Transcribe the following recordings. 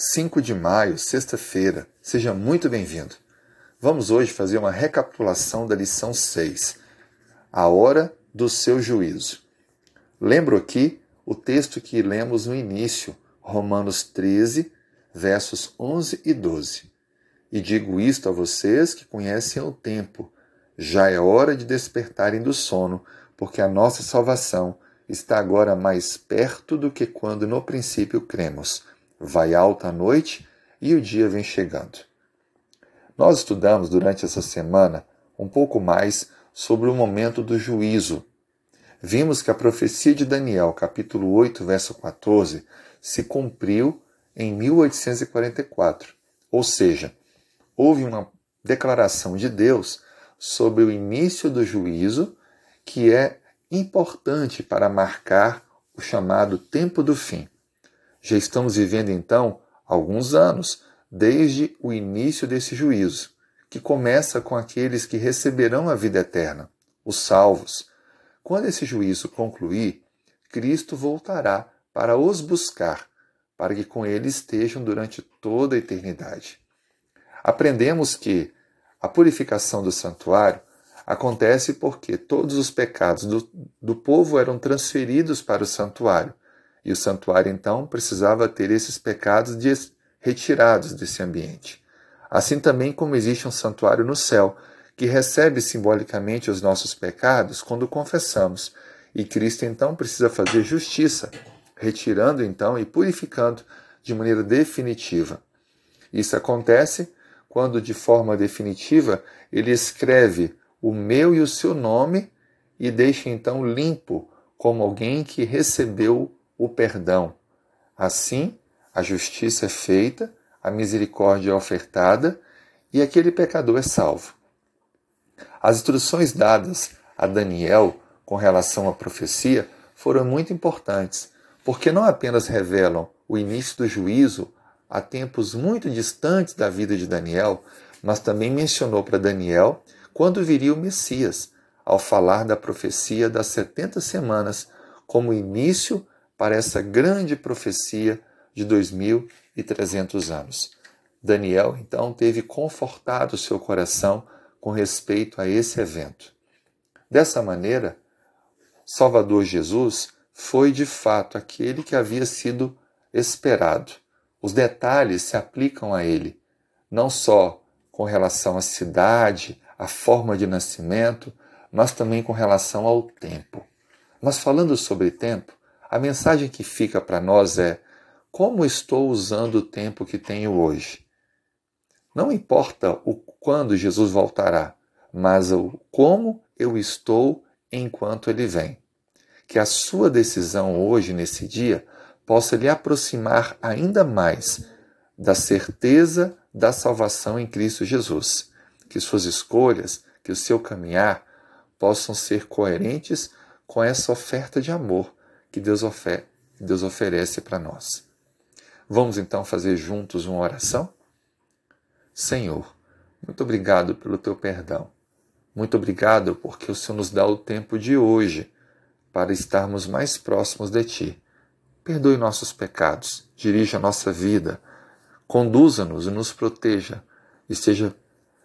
5 de maio, sexta-feira. Seja muito bem-vindo. Vamos hoje fazer uma recapitulação da lição 6, a hora do seu juízo. Lembro aqui o texto que lemos no início, Romanos 13, versos 11 e 12. E digo isto a vocês que conhecem o tempo. Já é hora de despertarem do sono, porque a nossa salvação está agora mais perto do que quando no princípio cremos vai alta a noite e o dia vem chegando. Nós estudamos durante essa semana um pouco mais sobre o momento do juízo. Vimos que a profecia de Daniel, capítulo 8, verso 14, se cumpriu em 1844. Ou seja, houve uma declaração de Deus sobre o início do juízo que é importante para marcar o chamado tempo do fim. Já estamos vivendo então alguns anos desde o início desse juízo, que começa com aqueles que receberão a vida eterna, os salvos. Quando esse juízo concluir, Cristo voltará para os buscar, para que com ele estejam durante toda a eternidade. Aprendemos que a purificação do santuário acontece porque todos os pecados do, do povo eram transferidos para o santuário e o santuário então precisava ter esses pecados retirados desse ambiente. Assim também como existe um santuário no céu, que recebe simbolicamente os nossos pecados quando confessamos, e Cristo então precisa fazer justiça, retirando então e purificando de maneira definitiva. Isso acontece quando, de forma definitiva, ele escreve o meu e o seu nome e deixa então limpo como alguém que recebeu o perdão. Assim, a justiça é feita, a misericórdia é ofertada e aquele pecador é salvo. As instruções dadas a Daniel com relação à profecia foram muito importantes, porque não apenas revelam o início do juízo a tempos muito distantes da vida de Daniel, mas também mencionou para Daniel quando viria o Messias, ao falar da profecia das 70 semanas como início para essa grande profecia de 2300 anos. Daniel então teve confortado seu coração com respeito a esse evento. Dessa maneira, Salvador Jesus foi de fato aquele que havia sido esperado. Os detalhes se aplicam a ele, não só com relação à cidade, à forma de nascimento, mas também com relação ao tempo. Mas falando sobre tempo, a mensagem que fica para nós é: como estou usando o tempo que tenho hoje? Não importa o quando Jesus voltará, mas o como eu estou enquanto ele vem. Que a sua decisão hoje, nesse dia, possa lhe aproximar ainda mais da certeza da salvação em Cristo Jesus. Que suas escolhas, que o seu caminhar possam ser coerentes com essa oferta de amor que Deus, ofer Deus oferece para nós. Vamos então fazer juntos uma oração? Senhor, muito obrigado pelo teu perdão. Muito obrigado porque o Senhor nos dá o tempo de hoje para estarmos mais próximos de Ti. Perdoe nossos pecados, dirija a nossa vida, conduza-nos e nos proteja, esteja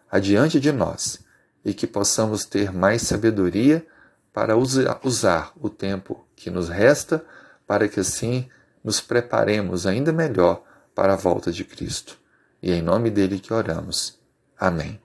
adiante de nós e que possamos ter mais sabedoria para usar o tempo que nos resta, para que assim nos preparemos ainda melhor para a volta de Cristo. E é em nome dele que oramos. Amém.